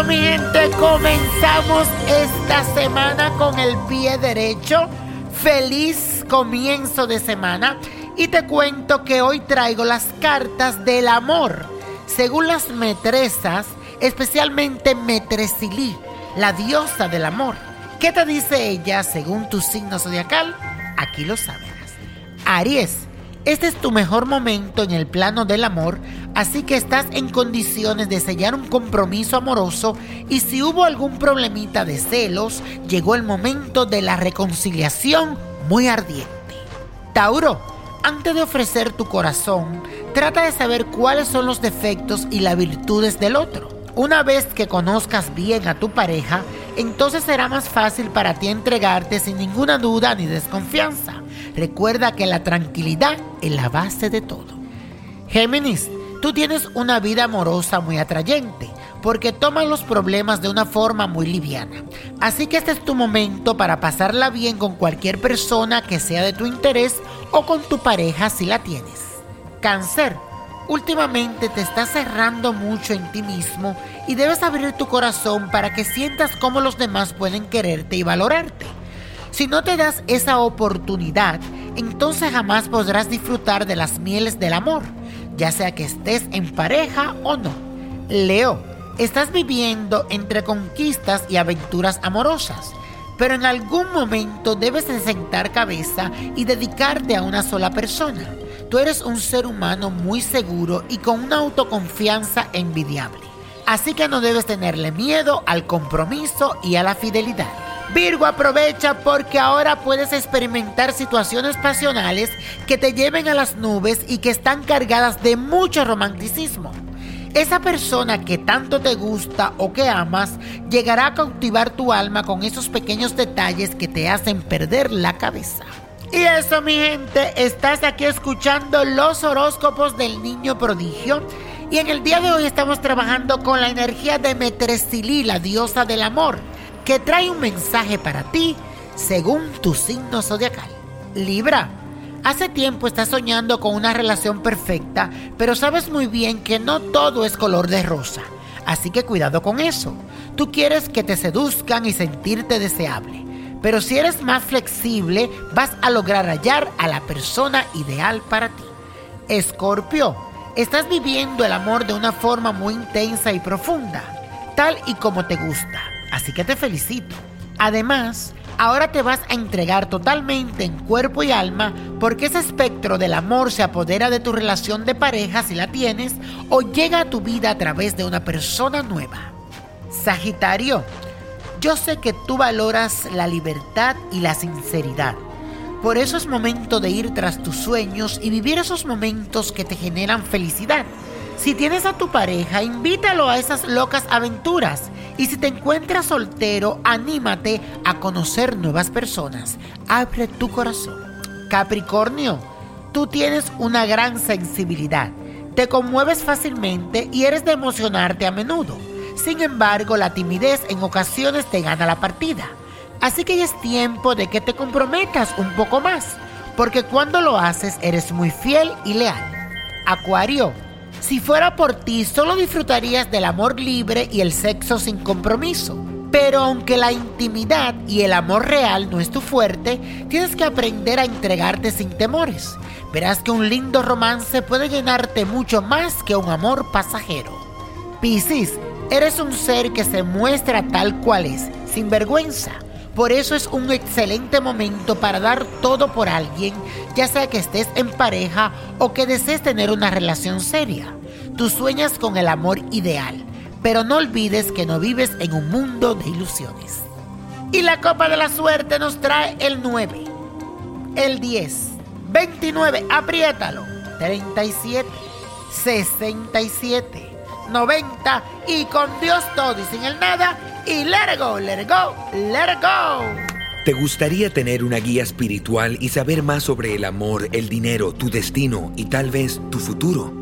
mi gente, comenzamos esta semana con el pie derecho. Feliz comienzo de semana. Y te cuento que hoy traigo las cartas del amor. Según las metresas, especialmente Metresilí, la diosa del amor. ¿Qué te dice ella según tu signo zodiacal? Aquí lo sabrás. Aries, este es tu mejor momento en el plano del amor, así que estás en condiciones de sellar un compromiso amoroso y si hubo algún problemita de celos, llegó el momento de la reconciliación muy ardiente. Tauro, antes de ofrecer tu corazón, trata de saber cuáles son los defectos y las virtudes del otro. Una vez que conozcas bien a tu pareja, entonces será más fácil para ti entregarte sin ninguna duda ni desconfianza. Recuerda que la tranquilidad es la base de todo. Géminis, tú tienes una vida amorosa muy atrayente porque tomas los problemas de una forma muy liviana. Así que este es tu momento para pasarla bien con cualquier persona que sea de tu interés o con tu pareja si la tienes. Cáncer, últimamente te estás cerrando mucho en ti mismo y debes abrir tu corazón para que sientas cómo los demás pueden quererte y valorarte. Si no te das esa oportunidad, entonces jamás podrás disfrutar de las mieles del amor, ya sea que estés en pareja o no. Leo, estás viviendo entre conquistas y aventuras amorosas, pero en algún momento debes de sentar cabeza y dedicarte a una sola persona. Tú eres un ser humano muy seguro y con una autoconfianza envidiable. Así que no debes tenerle miedo al compromiso y a la fidelidad. Virgo aprovecha porque ahora puedes experimentar situaciones pasionales que te lleven a las nubes y que están cargadas de mucho romanticismo. Esa persona que tanto te gusta o que amas llegará a cautivar tu alma con esos pequeños detalles que te hacen perder la cabeza. Y eso mi gente, estás aquí escuchando los horóscopos del niño prodigio. Y en el día de hoy estamos trabajando con la energía de Metresilí, la diosa del amor que trae un mensaje para ti según tu signo zodiacal. Libra, hace tiempo estás soñando con una relación perfecta, pero sabes muy bien que no todo es color de rosa. Así que cuidado con eso. Tú quieres que te seduzcan y sentirte deseable. Pero si eres más flexible, vas a lograr hallar a la persona ideal para ti. Escorpio, estás viviendo el amor de una forma muy intensa y profunda, tal y como te gusta. Así que te felicito. Además, ahora te vas a entregar totalmente en cuerpo y alma porque ese espectro del amor se apodera de tu relación de pareja si la tienes o llega a tu vida a través de una persona nueva. Sagitario, yo sé que tú valoras la libertad y la sinceridad. Por eso es momento de ir tras tus sueños y vivir esos momentos que te generan felicidad. Si tienes a tu pareja, invítalo a esas locas aventuras y si te encuentras soltero, anímate a conocer nuevas personas. Abre tu corazón. Capricornio, tú tienes una gran sensibilidad. Te conmueves fácilmente y eres de emocionarte a menudo. Sin embargo, la timidez en ocasiones te gana la partida. Así que ya es tiempo de que te comprometas un poco más, porque cuando lo haces eres muy fiel y leal. Acuario, si fuera por ti, solo disfrutarías del amor libre y el sexo sin compromiso. Pero aunque la intimidad y el amor real no es tu fuerte, tienes que aprender a entregarte sin temores. Verás que un lindo romance puede llenarte mucho más que un amor pasajero. Piscis, eres un ser que se muestra tal cual es, sin vergüenza. Por eso es un excelente momento para dar todo por alguien, ya sea que estés en pareja o que desees tener una relación seria. Tú sueñas con el amor ideal, pero no olvides que no vives en un mundo de ilusiones. Y la copa de la suerte nos trae el 9, el 10, 29, apriétalo, 37, 67, 90 y con Dios todo y sin el nada y let it go, let it go, let it go. ¿Te gustaría tener una guía espiritual y saber más sobre el amor, el dinero, tu destino y tal vez tu futuro?